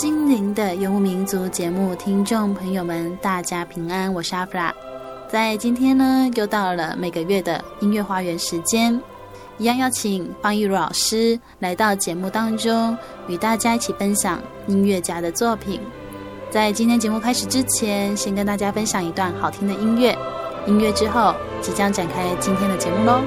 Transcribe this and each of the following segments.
心灵的游牧民族节目听众朋友们，大家平安，我是阿弗拉。在今天呢，又到了每个月的音乐花园时间，一样邀请方义如老师来到节目当中，与大家一起分享音乐家的作品。在今天节目开始之前，先跟大家分享一段好听的音乐，音乐之后即将展开今天的节目喽。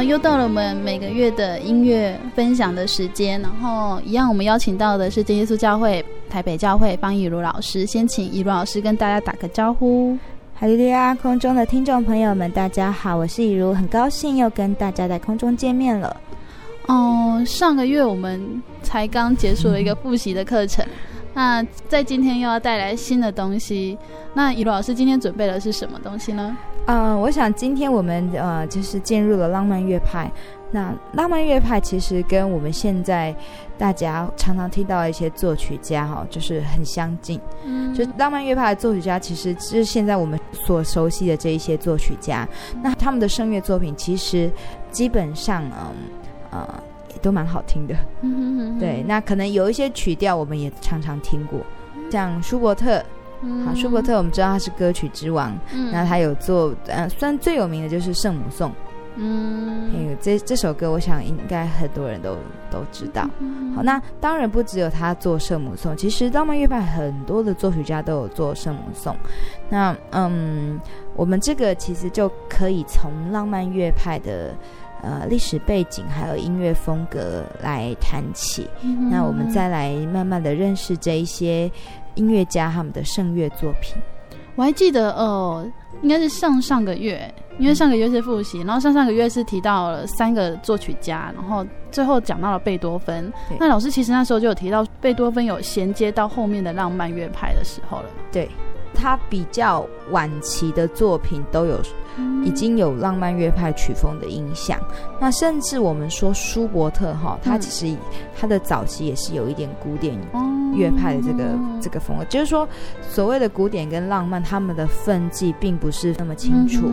好，又到了我们每个月的音乐分享的时间，然后一样，我们邀请到的是真耶稣教会台北教会方以如老师，先请以如老师跟大家打个招呼。哈利路亚，空中的听众朋友们，大家好，我是以如，很高兴又跟大家在空中见面了。哦，上个月我们才刚结束了一个复习的课程，那在今天又要带来新的东西，那以如老师今天准备的是什么东西呢？嗯、呃，我想今天我们呃就是进入了浪漫乐派。那浪漫乐派其实跟我们现在大家常常听到的一些作曲家哈，就是很相近。嗯，就浪漫乐派的作曲家，其实是现在我们所熟悉的这一些作曲家。那他们的声乐作品其实基本上嗯呃也都蛮好听的。嗯哼哼哼。对，那可能有一些曲调我们也常常听过，像舒伯特。嗯、好，舒伯特我们知道他是歌曲之王，嗯、那他有做，呃，算最有名的就是圣母颂，嗯，还有这这首歌，我想应该很多人都都知道。嗯、好，那当然不只有他做圣母颂，其实浪漫乐派很多的作曲家都有做圣母颂。那嗯，我们这个其实就可以从浪漫乐派的呃历史背景还有音乐风格来谈起，嗯、那我们再来慢慢的认识这一些。音乐家他们的圣乐作品，我还记得哦，应该是上上个月，因为上个月是复习，然后上上个月是提到了三个作曲家，然后最后讲到了贝多芬。那老师其实那时候就有提到贝多芬有衔接到后面的浪漫乐派的时候了。对，他比较晚期的作品都有。已经有浪漫乐派曲风的影响，那甚至我们说舒伯特哈，他其实他的早期也是有一点古典乐派的这个这个风格，就是说所谓的古典跟浪漫，他们的分际并不是那么清楚，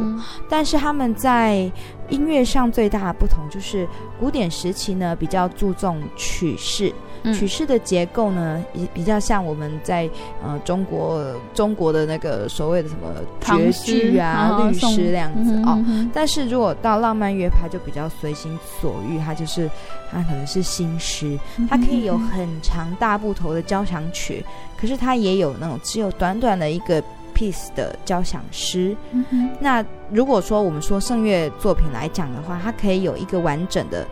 但是他们在音乐上最大的不同就是古典时期呢比较注重曲式，嗯、曲式的结构呢，比比较像我们在呃中国中国的那个所谓的什么绝句啊、律诗这样子哦。但是如果到浪漫乐派，就比较随心所欲，它就是它可能是新诗，它可以有很长大部头的交响曲，可是它也有那种只有短短的一个 piece 的交响诗。那如果说我们说圣乐作品来讲的话，它可以有一个完整的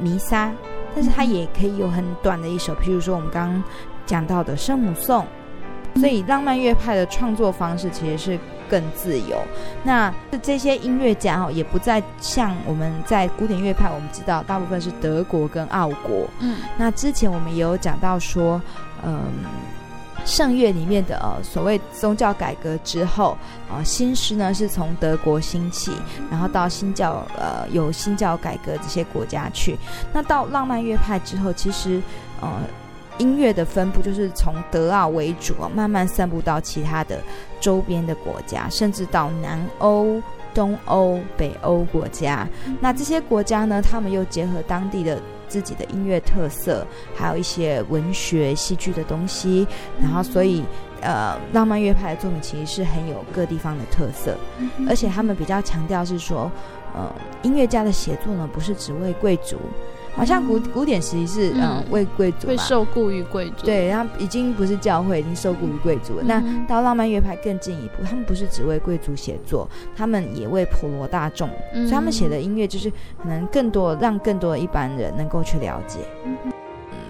弥撒。但是它也可以有很短的一首，譬如说我们刚刚讲到的圣母颂。所以浪漫乐派的创作方式其实是更自由。那这些音乐家哦，也不再像我们在古典乐派，我们知道大部分是德国跟奥国。嗯，那之前我们也有讲到说，嗯。圣乐里面的呃所谓宗教改革之后，呃新诗呢是从德国兴起，然后到新教呃有新教改革这些国家去。那到浪漫乐派之后，其实呃音乐的分布就是从德奥为主，慢慢散布到其他的周边的国家，甚至到南欧、东欧、北欧国家。那这些国家呢，他们又结合当地的。自己的音乐特色，还有一些文学、戏剧的东西，然后所以，呃，浪漫乐派的作品其实是很有各地方的特色，而且他们比较强调是说，呃，音乐家的写作呢，不是只为贵族。好像古古典时期是嗯。为贵族会受雇于贵族，对，然后已经不是教会，已经受雇于贵族了。嗯、那到浪漫乐派更进一步，他们不是只为贵族写作，他们也为普罗大众，嗯、所以他们写的音乐就是可能更多让更多的一般人能够去了解。嗯，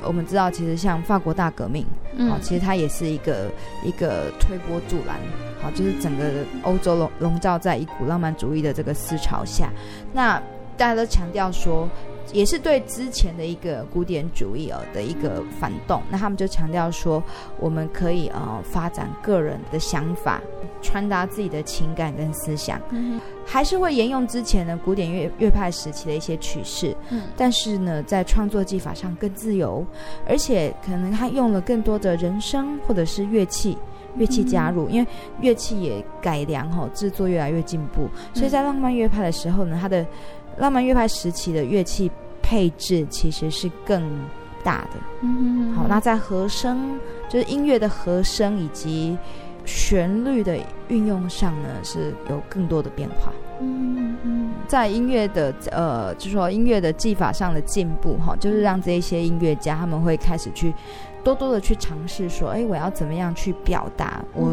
我们知道其实像法国大革命，好、嗯，其实它也是一个一个推波助澜，好，就是整个欧洲笼笼罩在一股浪漫主义的这个思潮下，那大家都强调说。也是对之前的一个古典主义哦的一个反动，那他们就强调说，我们可以呃发展个人的想法，传达自己的情感跟思想，嗯、还是会沿用之前的古典乐乐派时期的一些曲式，嗯，但是呢，在创作技法上更自由，而且可能他用了更多的人声或者是乐器乐器加入，嗯、因为乐器也改良哈、哦，制作越来越进步，所以在浪漫乐派的时候呢，他的浪漫乐派时期的乐器配置其实是更大的。好，那在和声，就是音乐的和声以及旋律的运用上呢，是有更多的变化。嗯嗯，在音乐的呃，就是说音乐的技法上的进步，哈，就是让这些音乐家他们会开始去。多多的去尝试说，哎，我要怎么样去表达我？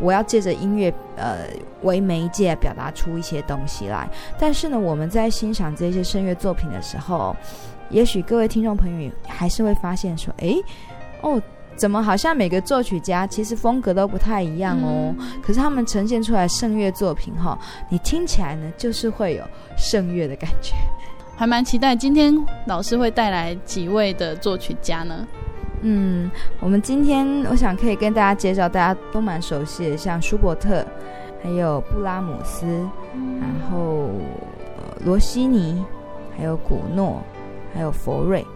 我要借着音乐，呃，为媒介表达出一些东西来。但是呢，我们在欣赏这些声乐作品的时候，也许各位听众朋友还是会发现说，哎，哦，怎么好像每个作曲家其实风格都不太一样哦？嗯、可是他们呈现出来声乐作品，哈，你听起来呢，就是会有声乐的感觉。还蛮期待今天老师会带来几位的作曲家呢？嗯，我们今天我想可以跟大家介绍，大家都蛮熟悉的，像舒伯特，还有布拉姆斯，然后呃罗西尼，还有古诺，还有佛瑞，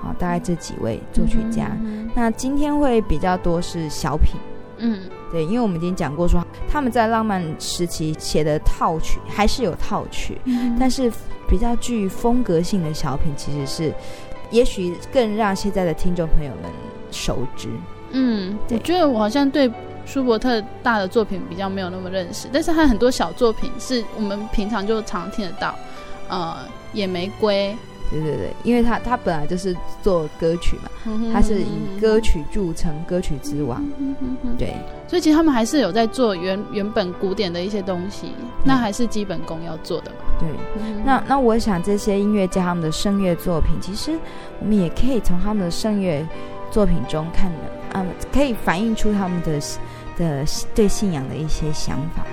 好，大概这几位作曲家。嗯嗯、那今天会比较多是小品，嗯，对，因为我们已经讲过说他们在浪漫时期写的套曲还是有套曲，嗯、但是比较具风格性的小品其实是。也许更让现在的听众朋友们熟知。嗯，我觉得我好像对舒伯特大的作品比较没有那么认识，但是他很多小作品是我们平常就常听得到。呃，野玫瑰。对对对，因为他他本来就是做歌曲嘛，他是以歌曲著称，歌曲之王。对，所以其实他们还是有在做原原本古典的一些东西，那还是基本功要做的嘛。对，那那我想这些音乐家他们的声乐作品，其实我们也可以从他们的声乐作品中看的啊，可以反映出他们的的对信仰的一些想法。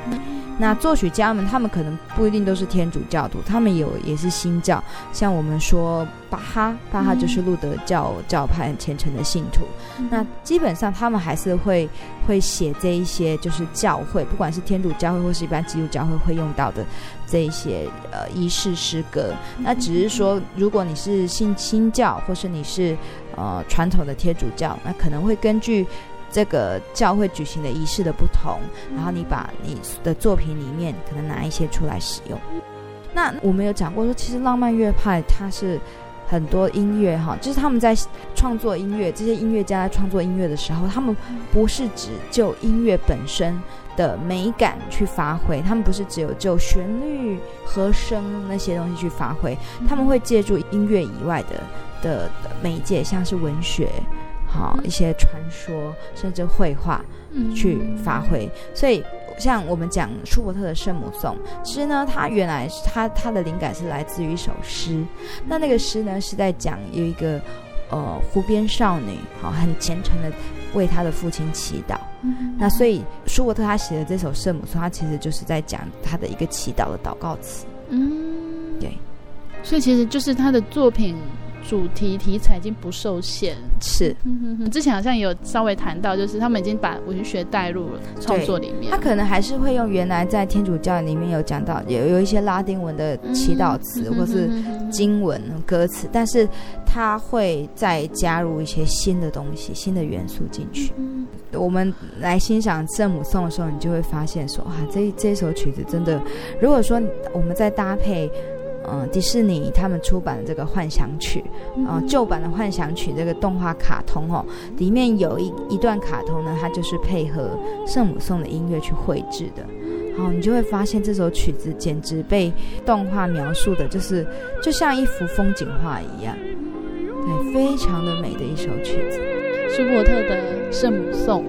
那作曲家们，他们可能不一定都是天主教徒，他们有也是新教，像我们说巴哈，巴哈就是路德教教派虔诚的信徒。嗯、那基本上他们还是会会写这一些，就是教会，不管是天主教会或是一般基督教会会用到的这一些呃仪式诗歌。那只是说，如果你是信新教，或是你是呃传统的天主教，那可能会根据。这个教会举行的仪式的不同，然后你把你的作品里面可能拿一些出来使用。那我们有讲过说，其实浪漫乐派它是很多音乐哈，就是他们在创作音乐，这些音乐家在创作音乐的时候，他们不是只就音乐本身的美感去发挥，他们不是只有就旋律、和声那些东西去发挥，他们会借助音乐以外的的的媒介，像是文学，好一些传说，甚至绘画去发挥，所以。像我们讲舒伯特的《圣母颂》，其实呢，他原来他他的灵感是来自于一首诗。那那个诗呢，是在讲有一个呃湖边少女，好很虔诚的为她的父亲祈祷。嗯、那所以舒伯特他写的这首《圣母颂》，他其实就是在讲他的一个祈祷的祷告词。嗯，对。所以其实就是他的作品。主题题材已经不受限，是。之前好像有稍微谈到，就是他们已经把文学带入了创作里面。他可能还是会用原来在天主教里面有讲到，有有一些拉丁文的祈祷词、嗯、或是经文歌词，但是他会再加入一些新的东西、新的元素进去。嗯、我们来欣赏圣母颂的时候，你就会发现说，啊，这这首曲子真的，如果说我们再搭配。嗯，迪士尼他们出版的这个《幻想曲》，啊，旧版的《幻想曲》这个动画卡通哦，里面有一一段卡通呢，它就是配合圣母颂的音乐去绘制的。好，你就会发现这首曲子简直被动画描述的，就是就像一幅风景画一样，对，非常的美的一首曲子，舒伯特的《圣母颂》。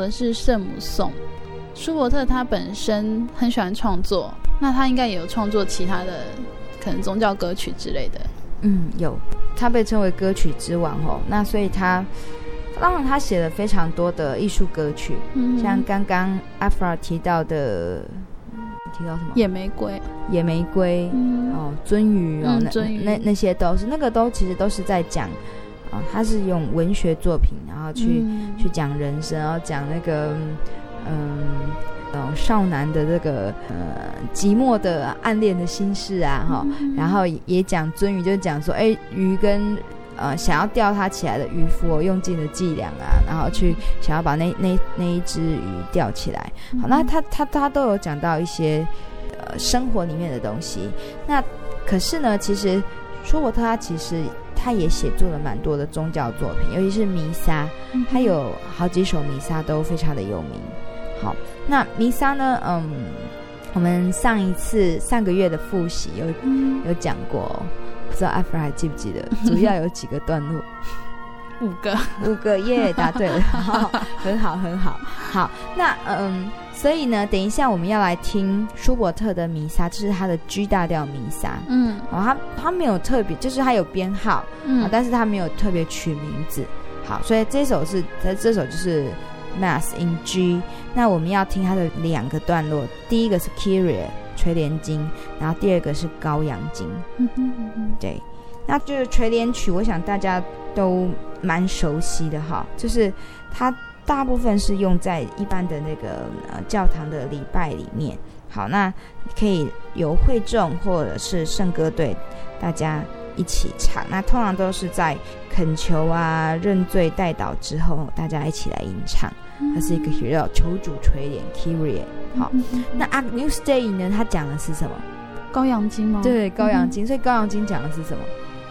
的是圣母颂，舒伯特他本身很喜欢创作，那他应该也有创作其他的可能宗教歌曲之类的。嗯，有，他被称为歌曲之王哦。那所以他，当然他写了非常多的艺术歌曲，嗯、像刚刚阿弗尔提到的，提到什么？野玫瑰，野玫瑰，嗯、哦，鳟鱼哦，那那那些都是，那个都其实都是在讲。啊、哦，他是用文学作品，然后去、嗯、去讲人生，然后讲那个嗯，嗯，少男的这个呃寂寞的暗恋的心事啊，哈、嗯，然后也讲尊鱼，就讲说，哎，鱼跟呃想要钓它起来的渔夫、哦、用尽了伎俩啊，然后去想要把那那那一只鱼钓起来。好，那他他他都有讲到一些呃生活里面的东西。那可是呢，其实舒伯特他其实。他也写作了蛮多的宗教作品，尤其是弥撒，他有好几首弥撒都非常的有名。好，那弥撒呢，嗯，我们上一次上个月的复习有、嗯、有讲过，不知道阿弗还记不记得？主要有几个段落？五个，五个耶，答对了，很好，很好，好。那嗯，所以呢，等一下我们要来听舒伯特的弥撒，这是他的 G 大调弥撒。嗯，哦，他他没有特别，就是他有编号，嗯，但是他没有特别取名字。好，所以这首是，这这首就是。Mass in G，那我们要听它的两个段落，第一个是 Kyrie 垂帘经，然后第二个是羔羊经。嗯哼嗯哼，对，那就是垂帘曲，我想大家都蛮熟悉的哈，就是它大部分是用在一般的那个呃教堂的礼拜里面。好，那可以由会众或者是圣歌队大家一起唱，那通常都是在恳求啊、认罪、代祷之后，大家一起来吟唱。它是一个需要求主垂帘 Kyrie。好，那 a n e w s Day 呢？它讲的是什么？羔羊经吗？对，羔羊经。所以羔羊经讲的是什么？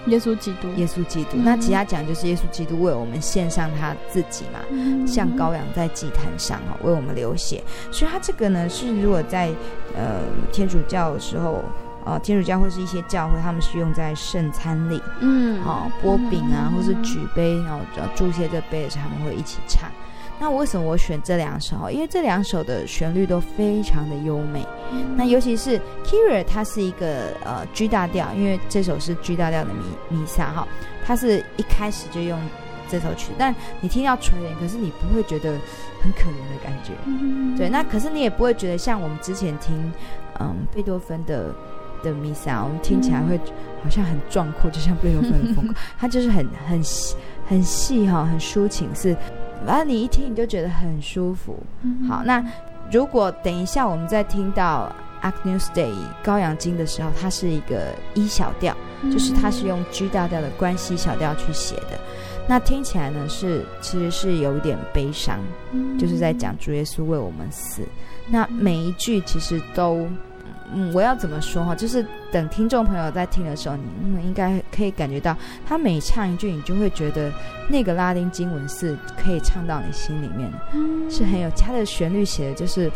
耶稣基督。耶稣基督。那其他讲就是耶稣基督为我们献上他自己嘛，像羔羊在祭坛上哦，为我们流血。所以他这个呢，是如果在呃天主教的时候。哦，天主教或是一些教会，他们是用在圣餐里，嗯，好，波饼啊，或是举杯，然后祝谢这杯的时候，他们会一起唱。那为什么我选这两首？因为这两首的旋律都非常的优美。嗯、那尤其是 Kira，它是一个呃 G 大调，因为这首是 G 大调的弥弥撒哈，它是一开始就用这首曲，但你听到垂帘，可是你不会觉得很可怜的感觉，嗯、对。那可是你也不会觉得像我们之前听嗯贝多芬的。的弥撒，我们听起来会好像很壮阔，就像贝多芬的风格，它就是很很很细哈，很抒情，是，然后你一听你就觉得很舒服。好，那如果等一下我们再听到 a c n e s Day 高阳经的时候，它是一个 E 小调，就是它是用 G 大调的关系小调去写的，那听起来呢是其实是有一点悲伤，就是在讲主耶稣为我们死，那每一句其实都。嗯，我要怎么说哈？就是等听众朋友在听的时候，你们应该可以感觉到，他每唱一句，你就会觉得那个拉丁经文是可以唱到你心里面是很有他的旋律写的，就是，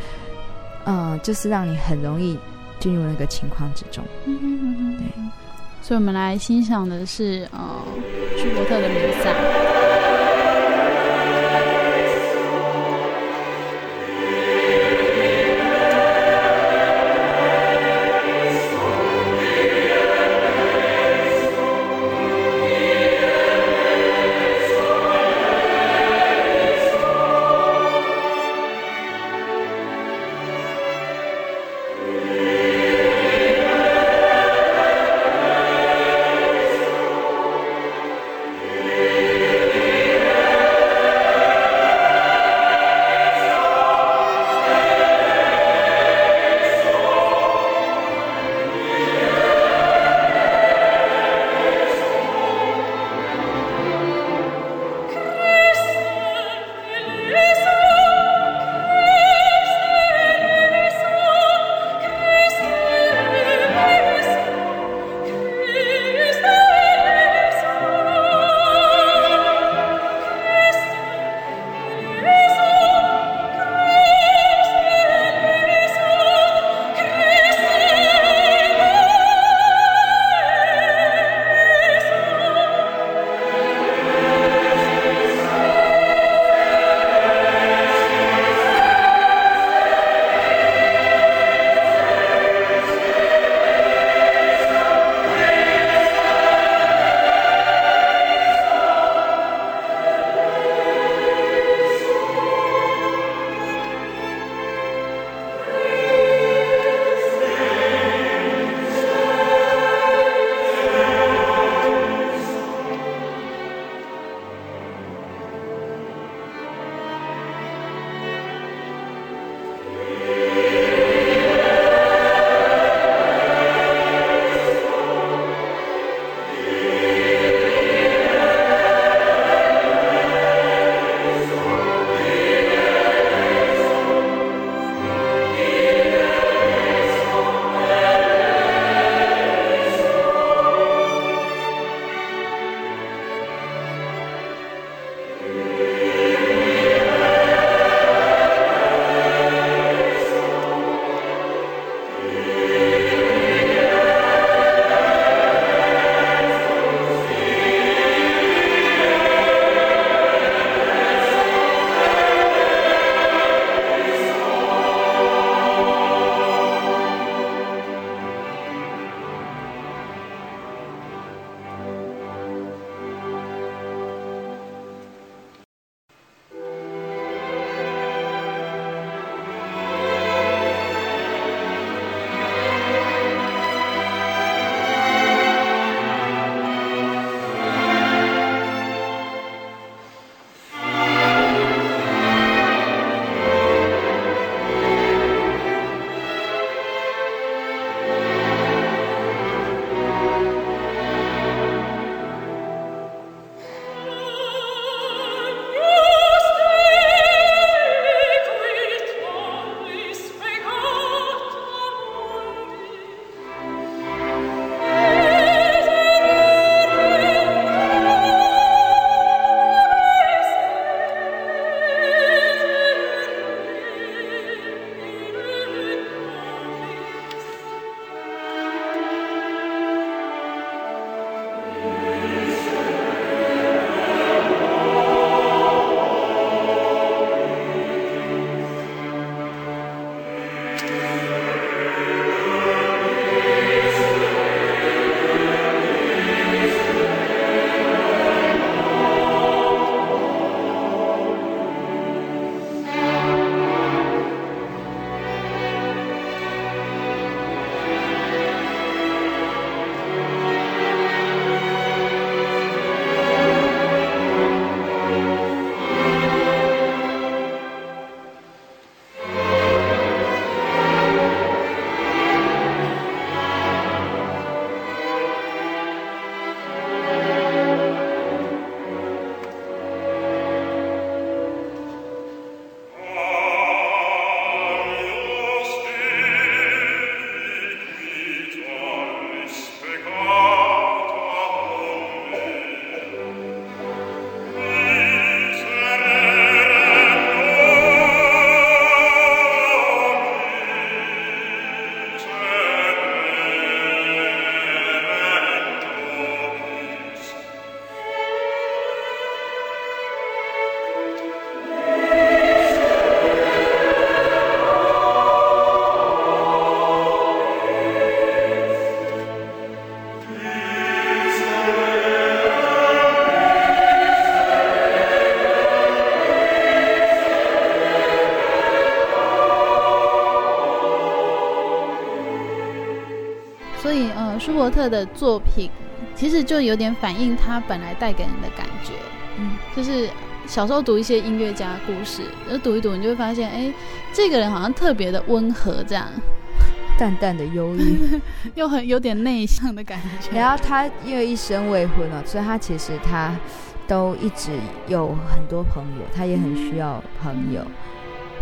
嗯，就是让你很容易进入那个情况之中。嗯哼哼哼对，所以我们来欣赏的是呃舒伯特的弥撒。舒伯特的作品其实就有点反映他本来带给人的感觉，嗯，就是小时候读一些音乐家故事，就读一读，你就会发现，哎，这个人好像特别的温和，这样。淡淡的忧郁，又很有点内向的感觉。然后他因为一生未婚哦，所以他其实他都一直有很多朋友，他也很需要朋友。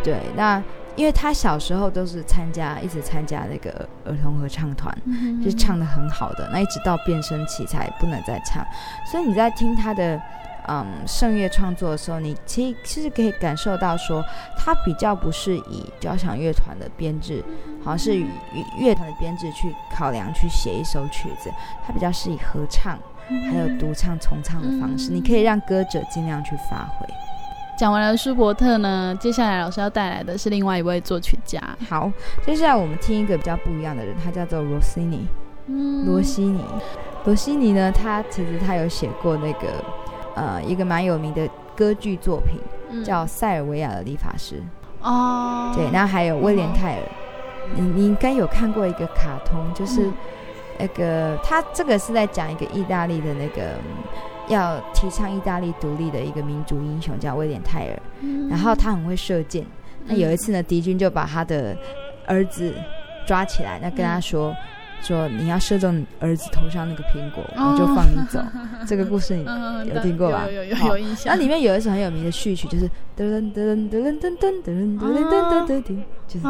对，那因为他小时候都是参加，一直参加那个儿童合唱团，就是唱的很好的。那一直到变声期才不能再唱，所以你在听他的。嗯，圣乐创作的时候，你其实其实可以感受到说，他比较不是以交响乐团的编制，好像是以乐团的编制去考量去写一首曲子，他比较是以合唱还有独唱重唱的方式，你可以让歌者尽量去发挥。讲完了舒伯特呢，接下来老师要带来的是另外一位作曲家。好，接下来我们听一个比较不一样的人，他叫做罗西尼。嗯，罗西尼，罗西尼呢，他其实他有写过那个。呃，一个蛮有名的歌剧作品，嗯、叫《塞尔维亚的理发师》哦。对，然后还有威廉泰尔，哦、你你应该有看过一个卡通，就是那个、嗯、他这个是在讲一个意大利的那个要提倡意大利独立的一个民族英雄，叫威廉泰尔。嗯、然后他很会射箭，那有一次呢，敌军就把他的儿子抓起来，那跟他说。嗯说你要射中儿子头上那个苹果，我就放你走。这个故事你有听过吧？有有有有印象。那里面有一首很有名的序曲，就是噔噔噔噔噔噔噔噔噔噔噔噔，就是这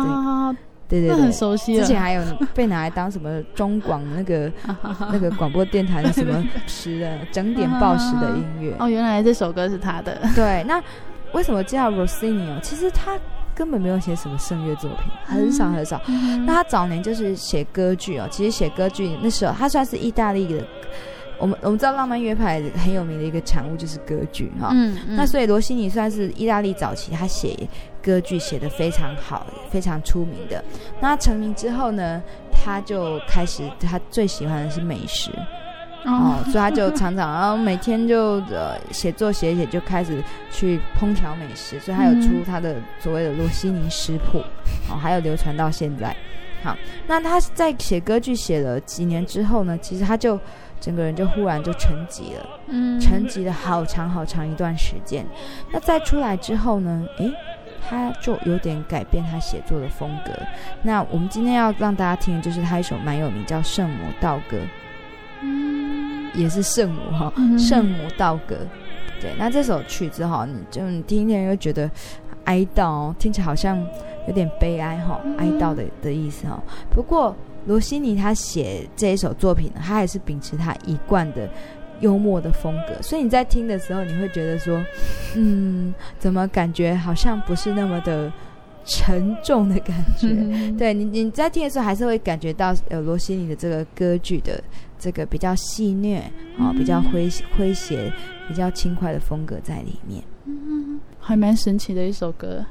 对对对，很熟悉。之前还有被拿来当什么中广那个 那个广播电台的什么时的整点报时的音乐。哦，原来这首歌是他的。对，那为什么叫 Rossini 哦？其实他。根本没有写什么圣乐作品，很少很少。嗯、那他早年就是写歌剧哦，其实写歌剧那时候他算是意大利的。我们我们知道浪漫乐派很有名的一个产物就是歌剧哈。嗯嗯、那所以罗西尼算是意大利早期他写歌剧写的非常好、非常出名的。那他成名之后呢，他就开始他最喜欢的是美食。哦，所以他就常常，然后每天就呃写作写写，就开始去烹调美食，所以他有出他的所谓的罗西尼食谱，哦，还有流传到现在。好，那他在写歌剧写了几年之后呢，其实他就整个人就忽然就沉寂了，嗯，沉寂了好长好长一段时间。那再出来之后呢，诶，他就有点改变他写作的风格。那我们今天要让大家听的就是他一首蛮有名叫《圣母道歌》。嗯也是圣母哈，圣母道歌，对，那这首曲子哈，你就你听一听又觉得哀悼，听起来好像有点悲哀哈，哀悼的的意思哈。不过罗西尼他写这一首作品呢，他还是秉持他一贯的幽默的风格，所以你在听的时候，你会觉得说，嗯，怎么感觉好像不是那么的沉重的感觉？对你你在听的时候，还是会感觉到呃罗西尼的这个歌剧的。这个比较戏谑啊、哦，比较诙诙谐、比较轻快的风格在里面，嗯，还蛮神奇的一首歌，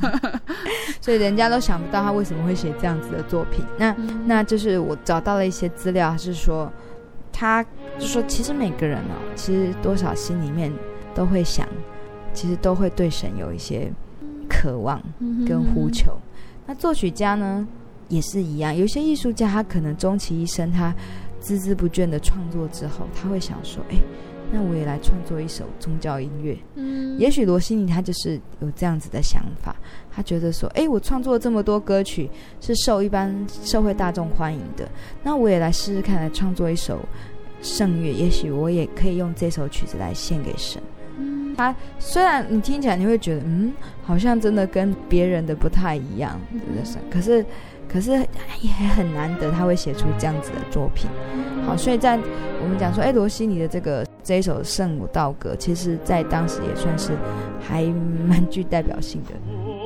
所以人家都想不到他为什么会写这样子的作品。那那就是我找到了一些资料，是说他就说，其实每个人哦，其实多少心里面都会想，其实都会对神有一些渴望跟呼求。那作曲家呢也是一样，有些艺术家他可能终其一生他。孜孜不倦的创作之后，他会想说：“哎，那我也来创作一首宗教音乐。”嗯，也许罗西尼他就是有这样子的想法，他觉得说：“哎，我创作了这么多歌曲是受一般社会大众欢迎的，那我也来试试看，来创作一首圣乐，也许我也可以用这首曲子来献给神。”嗯，他虽然你听起来你会觉得，嗯，好像真的跟别人的不太一样，对不对？可是。可是也很难得他会写出这样子的作品，好，所以在我们讲说，哎，罗西尼的这个这一首《圣母道歌》，其实在当时也算是还蛮具代表性的。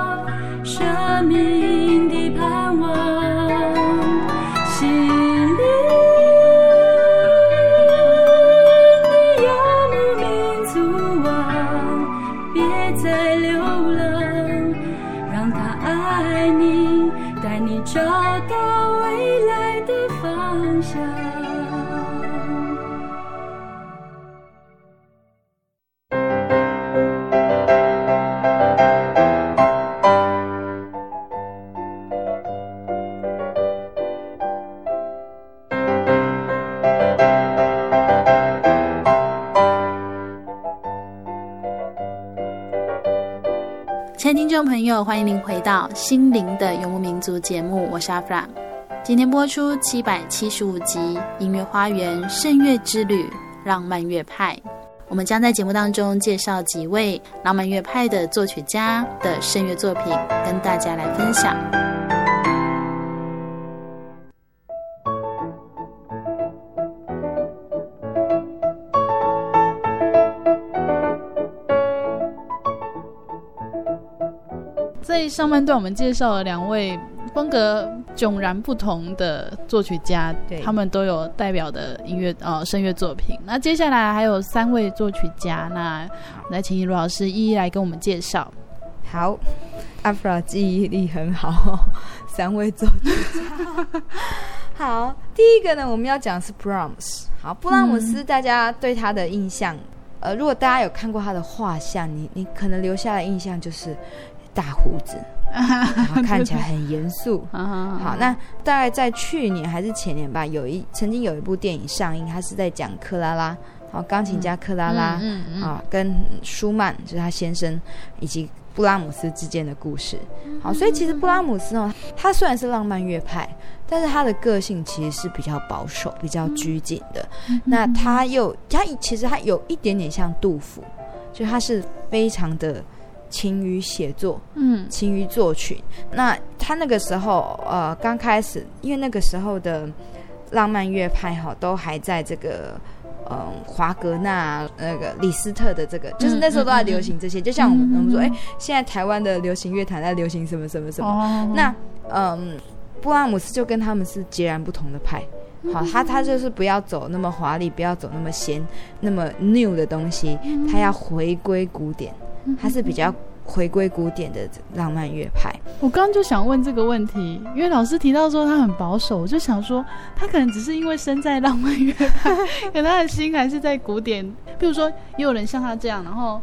朋友，欢迎您回到《心灵的游牧民族》节目，我是阿弗朗。今天播出七百七十五集《音乐花园圣乐之旅》浪漫乐派。我们将在节目当中介绍几位浪漫乐派的作曲家的圣乐作品，跟大家来分享。上半段，我们介绍了两位风格迥然不同的作曲家，对，他们都有代表的音乐呃声乐作品。那接下来还有三位作曲家，那来请卢老师一一来跟我们介绍。好，阿弗拉记忆力很好，三位作曲家。好，第一个呢，我们要讲的是布拉姆斯。好，布拉姆斯，大家对他的印象，嗯、呃，如果大家有看过他的画像，你你可能留下的印象就是。大胡子，然后看起来很严肃。好，那大概在去年还是前年吧，有一曾经有一部电影上映，他是在讲克拉拉，好，钢琴家克拉拉，嗯嗯，啊，跟舒曼就是他先生以及布拉姆斯之间的故事。好，所以其实布拉姆斯哦，他虽然是浪漫乐派，但是他的个性其实是比较保守、比较拘谨的。那他又他其实他有一点点像杜甫，就他是非常的。勤于写作，嗯，勤于作曲。那他那个时候，呃，刚开始，因为那个时候的浪漫乐派哈，都还在这个，嗯、呃，华格纳、那个李斯特的这个，就是那时候都在流行这些。嗯、就像我们，我们说，哎、嗯欸，现在台湾的流行乐坛在流行什么什么什么。哦、那，嗯，布拉姆斯就跟他们是截然不同的派。好，他他就是不要走那么华丽，不要走那么仙、那么 new 的东西，他要回归古典。他是比较回归古典的浪漫乐派。我刚刚就想问这个问题，因为老师提到说他很保守，我就想说他可能只是因为身在浪漫乐派，可能他的心还是在古典。比如说，也有人像他这样，然后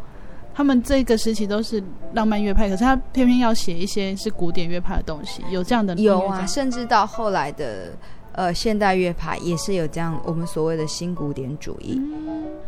他们这个时期都是浪漫乐派，可是他偏偏要写一些是古典乐派的东西，有这样的有啊，甚至到后来的。呃，现代乐派也是有这样，我们所谓的新古典主义，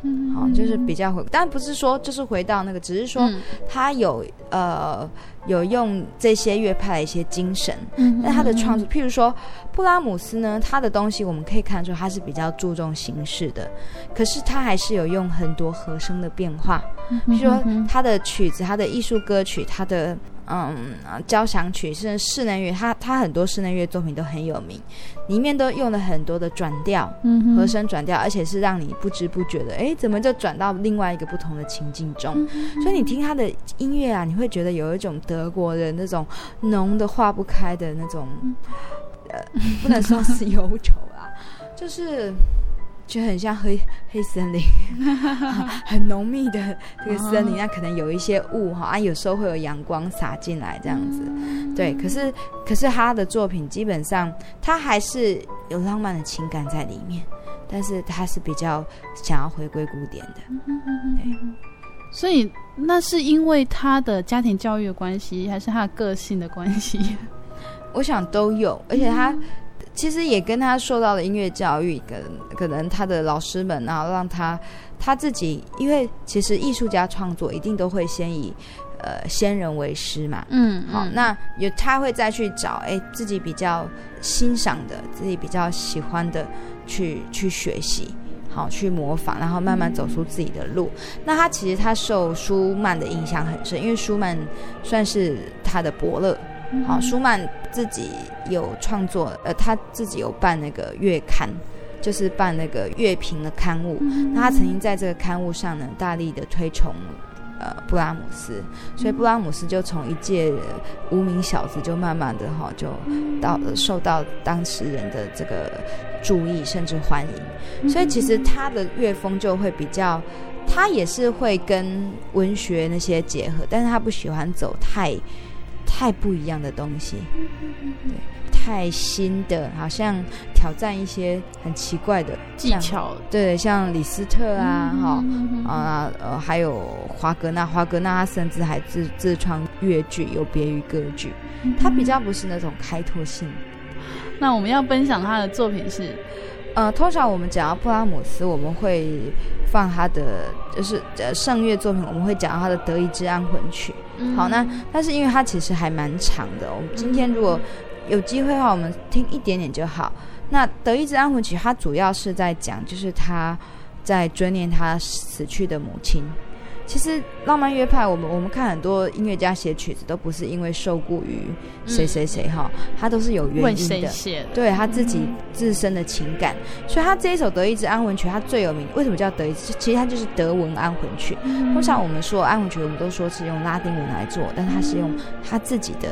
嗯，好，就是比较回，但不是说就是回到那个，只是说他有、嗯、呃有用这些乐派的一些精神，嗯，那他的创作，譬如说布拉姆斯呢，他的东西我们可以看出他是比较注重形式的，可是他还是有用很多和声的变化，譬如说他的曲子，他的艺术歌曲，他的。嗯，交响曲是室内乐，他他很多室内乐作品都很有名，里面都用了很多的转调，嗯，和声转调，而且是让你不知不觉的，哎，怎么就转到另外一个不同的情境中？嗯、所以你听他的音乐啊，你会觉得有一种德国人那种浓的化不开的那种，呃，不能说是忧愁啊，就是。就很像黑黑森林，很浓密的这个森林，那可能有一些雾哈啊，有时候会有阳光洒进来这样子，对。可是可是他的作品基本上他还是有浪漫的情感在里面，但是他是比较想要回归古典的，对。所以那是因为他的家庭教育的关系，还是他的个性的关系？我想都有，而且他其实也跟他受到了音乐教育，跟可能他的老师们，然后让他他自己，因为其实艺术家创作一定都会先以呃先人为师嘛，嗯，好，那有他会再去找哎自己比较欣赏的，自己比较喜欢的去去学习。好，去模仿，然后慢慢走出自己的路。嗯、那他其实他受舒曼的影响很深，因为舒曼算是他的伯乐。嗯、好，舒曼自己有创作，呃，他自己有办那个月刊，就是办那个乐评的刊物。嗯、那他曾经在这个刊物上呢，大力的推崇呃布拉姆斯，所以布拉姆斯就从一介无名小子，就慢慢的哈，就到受到当时人的这个。注意甚至欢迎，所以其实他的乐风就会比较，他也是会跟文学那些结合，但是他不喜欢走太太不一样的东西，对，太新的，好像挑战一些很奇怪的技巧，对，像李斯特啊，哈啊呃，还有华格纳，华格纳他甚至还自自创乐剧，有别于歌剧，他比较不是那种开拓性。那我们要分享他的作品是，呃，通常我们讲到布拉姆斯，我们会放他的就是呃圣乐作品，我们会讲到他的《德意志安魂曲》。嗯。好，那但是因为它其实还蛮长的，我们今天如果有机会的话，我们听一点点就好。那《德意志安魂曲》它主要是在讲，就是他在追念他死去的母亲。其实浪漫乐派，我们我们看很多音乐家写曲子，都不是因为受雇于谁谁谁哈，他都是有原因的，对他自己自身的情感。嗯、所以他这一首德意志安魂曲，他最有名，为什么叫德意志？其实它就是德文安魂曲。通常我们说安魂曲，我们都说是用拉丁文来做，但他是用他自己的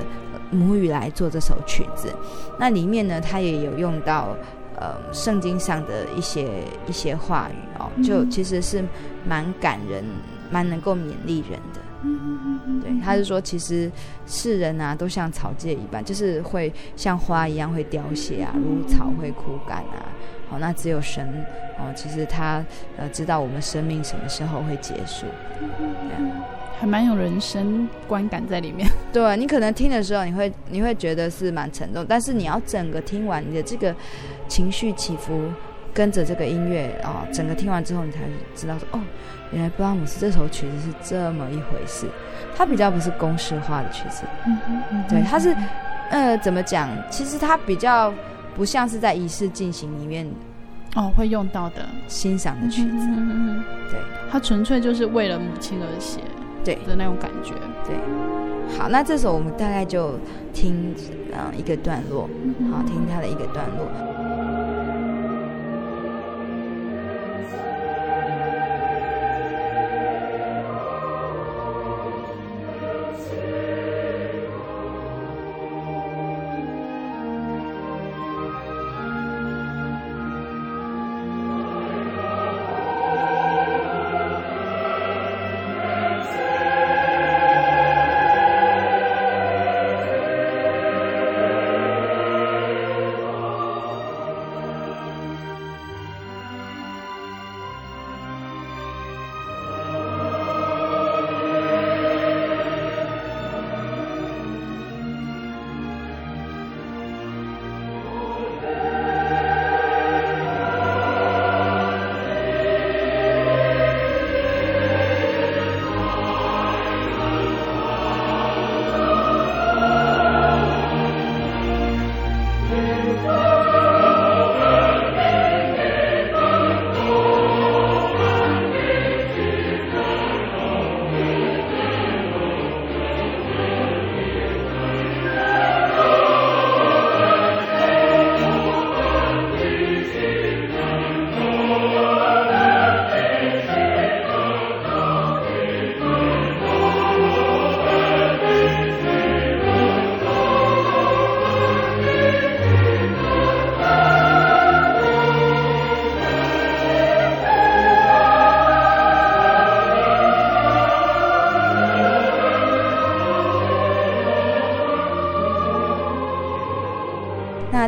母语来做这首曲子。那里面呢，他也有用到呃圣经上的一些一些话语哦，就其实是蛮感人。蛮能够勉励人的，对，他是说，其实世人啊，都像草芥一般，就是会像花一样会凋谢啊，如草会枯干啊。好，那只有神哦，其实他呃知道我们生命什么时候会结束，还蛮有人生观感在里面。对，你可能听的时候，你会你会觉得是蛮沉重，但是你要整个听完，你的这个情绪起伏，跟着这个音乐啊、哦，整个听完之后，你才知道说哦。原来布拉姆斯这首曲子是这么一回事，它比较不是公式化的曲子，嗯嗯、对，它是，呃，怎么讲？其实它比较不像是在仪式进行里面，哦，会用到的。欣赏的曲子，嗯嗯、对，它纯粹就是为了母亲而写，对。的那种感觉，对。好，那这首我们大概就听，嗯，一个段落，好，听它的一个段落。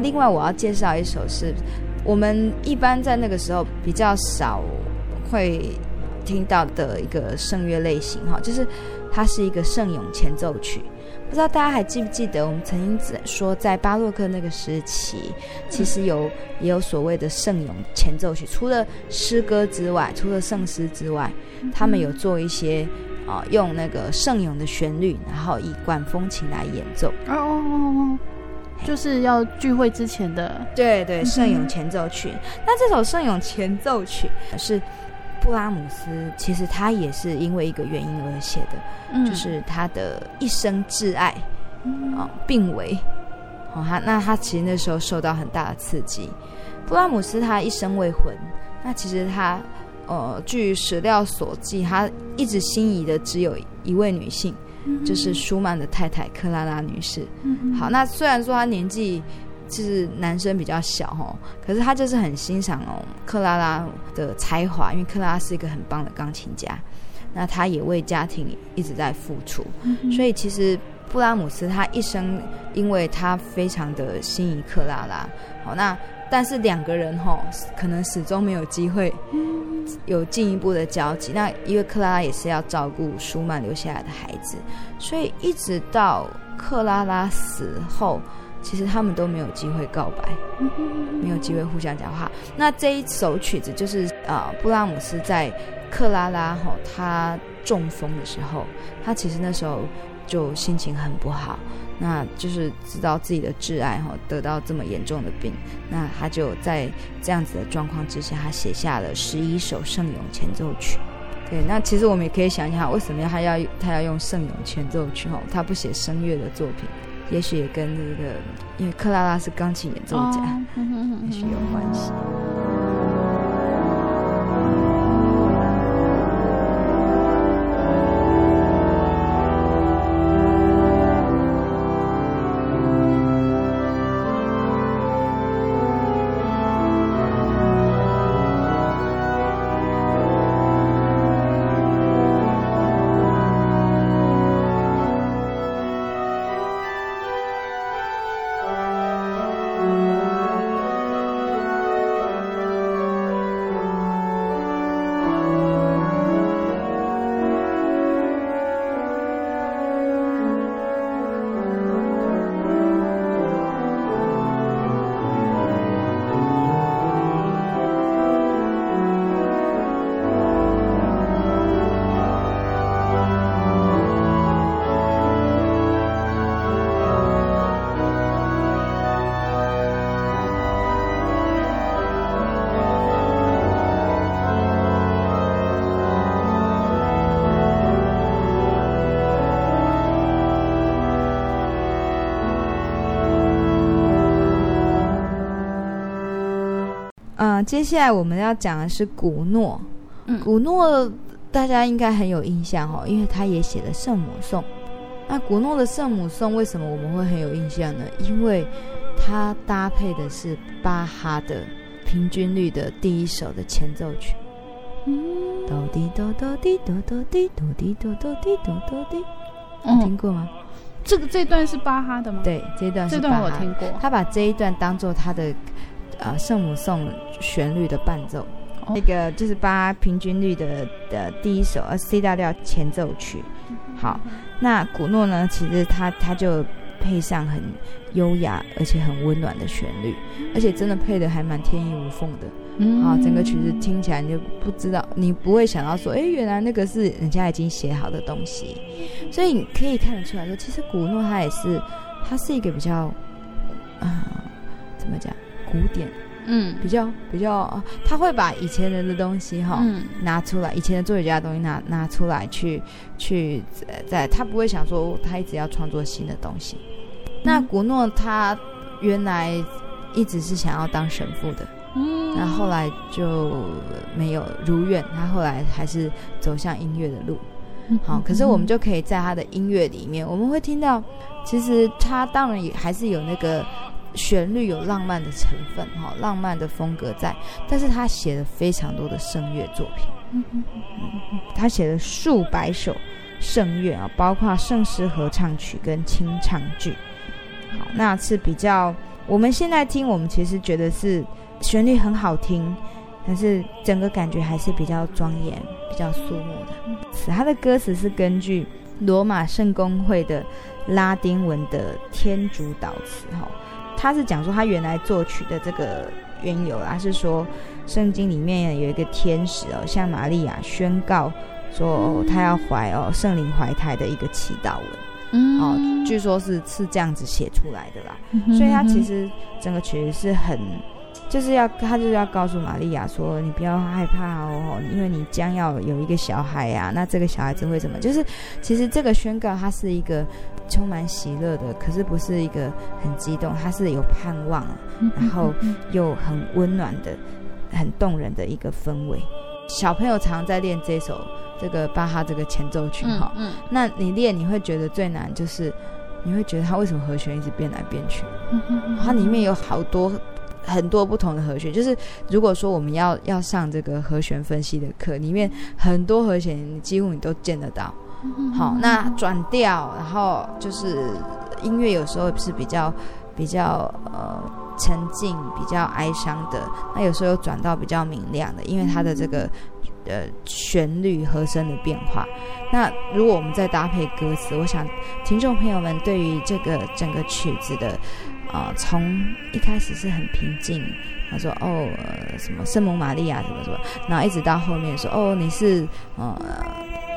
另外，我要介绍一首是我们一般在那个时候比较少会听到的一个圣乐类型哈，就是它是一个圣咏前奏曲。不知道大家还记不记得，我们曾经说在巴洛克那个时期，其实有也有所谓的圣咏前奏曲，除了诗歌之外，除了圣诗之外，他们有做一些啊、呃，用那个圣咏的旋律，然后以管风琴来演奏。哦哦哦哦，就是要聚会之前的，对对，圣咏前奏曲。那这首圣咏前奏曲是。布拉姆斯其实他也是因为一个原因而写的，嗯、就是他的一生挚爱啊、病危，哦他那他其实那时候受到很大的刺激。布拉姆斯他一生未婚，那其实他呃据史料所记，他一直心仪的只有一位女性，嗯、就是舒曼的太太克拉拉女士。嗯、好，那虽然说她年纪。就是男生比较小哦，可是她就是很欣赏哦克拉拉的才华，因为克拉拉是一个很棒的钢琴家，那她也为家庭一直在付出，所以其实布拉姆斯他一生，因为他非常的心仪克拉拉，好，那但是两个人哈可能始终没有机会有进一步的交集，那因为克拉拉也是要照顾舒曼留下来的孩子，所以一直到克拉拉死后。其实他们都没有机会告白，没有机会互相讲话。那这一首曲子就是啊、呃，布拉姆斯在克拉拉哈他中风的时候，他其实那时候就心情很不好，那就是知道自己的挚爱哈得到这么严重的病，那他就在这样子的状况之下，他写下了十一首圣咏前奏曲。对，那其实我们也可以想一想，为什么他要他要用圣咏前奏曲哈，他不写声乐的作品？也许也跟那个，因为克拉拉是钢琴演奏家，哦、也许有关系。接下来我们要讲的是古诺，嗯、古诺大家应该很有印象哦，因为他也写了圣母颂。那古诺的圣母颂为什么我们会很有印象呢？因为它搭配的是巴哈的平均律的第一首的前奏曲。哆滴哆哆滴哆哆滴哆滴哆哆滴哆哆滴，你听过吗？这个这段是巴哈的吗？对，这段是巴哈。这段我听过。他把这一段当做他的。啊，圣母颂旋律的伴奏，哦、那个就是八平均律的的第一首，呃，C 大调前奏曲。好，那古诺呢？其实他他就配上很优雅而且很温暖的旋律，而且真的配的还蛮天衣无缝的。嗯，啊，整个曲子听起来你就不知道，你不会想到说，哎，原来那个是人家已经写好的东西。所以你可以看得出来说，其实古诺他也是，他是一个比较，啊、呃，怎么讲？古典，嗯，比较比较，他会把以前人的东西哈、嗯、拿出来，以前的作曲家的东西拿拿出来去去在，他不会想说他一直要创作新的东西。嗯、那古诺他原来一直是想要当神父的，嗯，那后来就没有如愿，他后来还是走向音乐的路。嗯、好，可是我们就可以在他的音乐里面，我们会听到，其实他当然也还是有那个。旋律有浪漫的成分，哈，浪漫的风格在，但是他写了非常多的圣乐作品，嗯嗯嗯，他写了数百首圣乐啊，包括圣诗合唱曲跟清唱剧，好，那是比较我们现在听，我们其实觉得是旋律很好听，但是整个感觉还是比较庄严、比较肃穆的。他的歌词是根据罗马圣公会的拉丁文的天主导词哈，他是讲说他原来作曲的这个缘由啊，是说圣经里面有一个天使哦，向玛利亚宣告说他要怀哦圣灵怀胎的一个祈祷文，嗯，哦，据说是是这样子写出来的啦，所以他其实整个曲子是很。就是要他就是要告诉玛利亚说，你不要害怕哦，因为你将要有一个小孩呀、啊。那这个小孩子会怎么？就是其实这个宣告它是一个充满喜乐的，可是不是一个很激动，它是有盼望，然后又很温暖的、很动人的一个氛围。小朋友常常在练这首这个巴哈这个前奏曲哈，嗯，那你练你会觉得最难就是你会觉得它为什么和弦一直变来变去？它里面有好多。很多不同的和弦，就是如果说我们要要上这个和弦分析的课，里面很多和弦，几乎你都见得到。好，那转调，然后就是音乐有时候是比较比较呃沉静、比较哀伤的，那有时候又转到比较明亮的，因为它的这个呃旋律和声的变化。那如果我们再搭配歌词，我想听众朋友们对于这个整个曲子的。啊、从一开始是很平静，他说哦、呃，什么圣母玛利亚什么什么，然后一直到后面说哦，你是呃，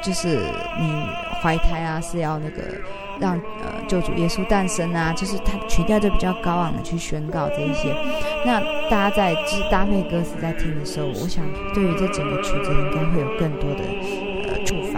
就是你怀胎啊，是要那个让呃救主耶稣诞生啊，就是他曲调就比较高昂的去宣告这一些。那大家在就是搭配歌词在听的时候，我想对于这整个曲子应该会有更多的呃祝福。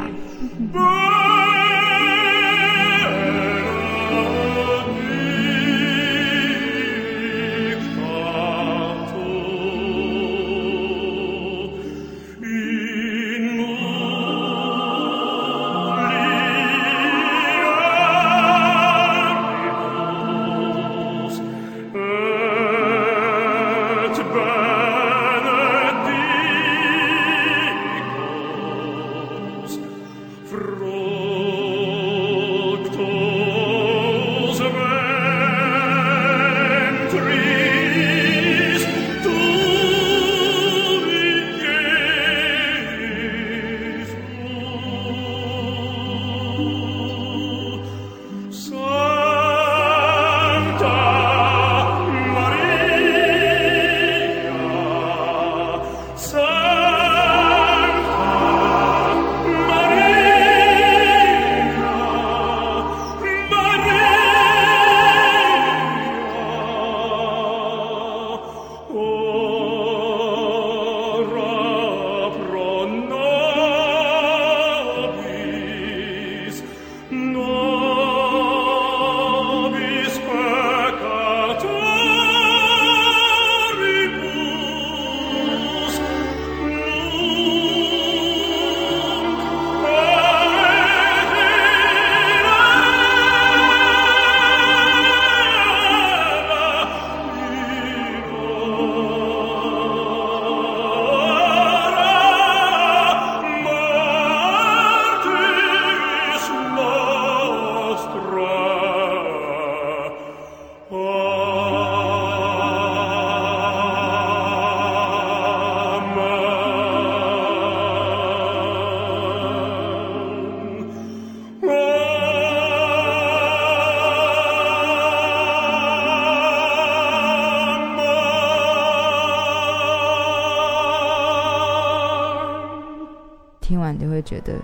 觉得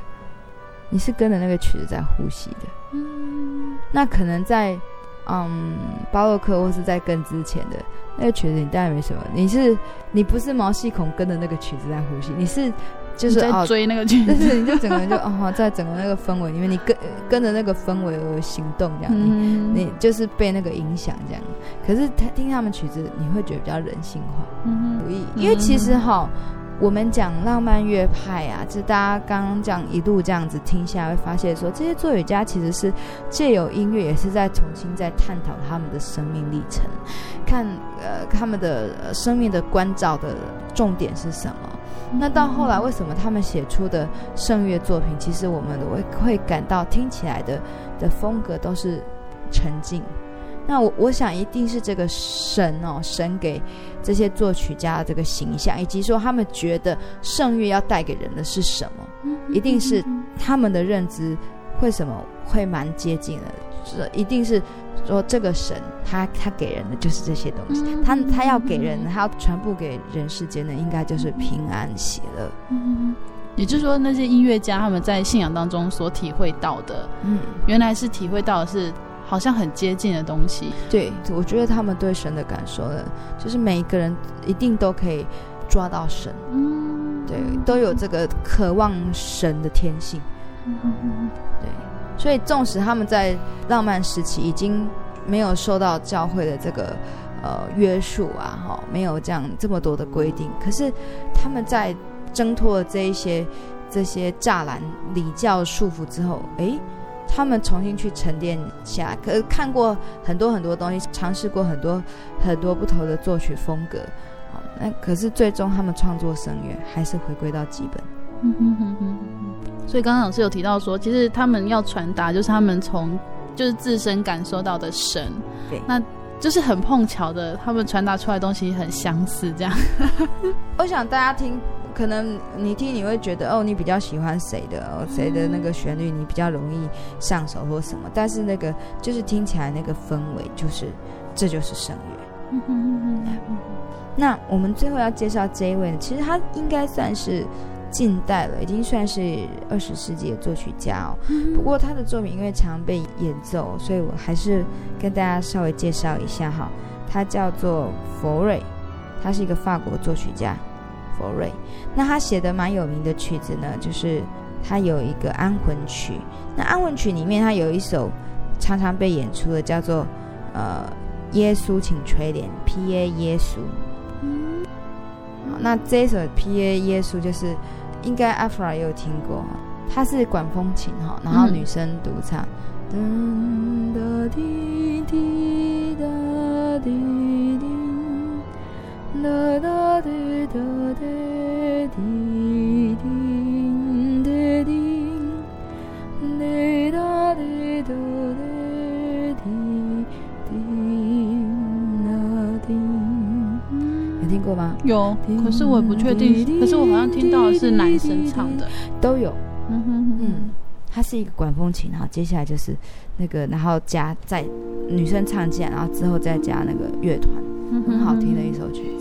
你是跟着那个曲子在呼吸的，嗯，那可能在嗯巴洛克或是在更之前的那个曲子，你当然没什么。你是你不是毛细孔跟着那个曲子在呼吸，你是就是在追那个 曲子，但是你就整个人就哦，在整个那个氛围里面，你跟跟着那个氛围而行动这样，嗯、你你就是被那个影响这样。可是他听他们曲子，你会觉得比较人性化，嗯，不易因为其实哈。我们讲浪漫乐派啊，就大家刚刚这样一路这样子听下来，会发现说这些作曲家其实是借由音乐，也是在重新在探讨他们的生命历程，看呃他们的生命的关照的重点是什么。那到后来为什么他们写出的圣乐作品，其实我们会会感到听起来的的风格都是沉静。那我我想一定是这个神哦，神给这些作曲家的这个形象，以及说他们觉得圣乐要带给人的是什么，一定是他们的认知为什么会蛮接近的？是一定是说这个神他他给人的就是这些东西，嗯、他他要给人，他要传播给人世间的，应该就是平安喜乐。嗯，也就是说，那些音乐家他们在信仰当中所体会到的，嗯，原来是体会到的是。好像很接近的东西，对，我觉得他们对神的感受呢，就是每一个人一定都可以抓到神，嗯，对，都有这个渴望神的天性，嗯，对，所以纵使他们在浪漫时期已经没有受到教会的这个呃约束啊，哈，没有这样这么多的规定，可是他们在挣脱了这一些这些栅栏礼教束缚之后，诶。他们重新去沉淀下，可是看过很多很多东西，尝试过很多很多不同的作曲风格，好，那可是最终他们创作声乐还是回归到基本。嗯哼哼哼。所以刚刚老师有提到说，其实他们要传达就是他们从就是自身感受到的神，对，那就是很碰巧的，他们传达出来的东西很相似，这样。我想大家听。可能你听你会觉得哦，你比较喜欢谁的哦，谁的那个旋律你比较容易上手或什么，但是那个就是听起来那个氛围，就是这就是声乐。那我们最后要介绍这一位呢，其实他应该算是近代了，已经算是二十世纪的作曲家哦。不过他的作品因为常被演奏，所以我还是跟大家稍微介绍一下哈。他叫做佛瑞，他是一个法国作曲家。佛瑞，那他写的蛮有名的曲子呢，就是他有一个安魂曲。那安魂曲里面，他有一首常常被演出的，叫做呃耶稣请垂怜 P.A. 耶稣。嗯，那这一首 P.A. 耶稣就是应该阿弗拉也有听过，它是管风琴哈，然后女生独唱。嗯哒滴滴哒滴滴哒哒滴哒滴滴滴滴滴，滴哒滴哒滴滴滴哒滴。有听过吗？有，可是我也不确定。可是我好像听到的是男生唱的，都有。嗯哼嗯，它是一个管风琴，然后接下来就是那个，然后加在女生唱进来，然后之后再加那个乐团，很好听的一首曲子。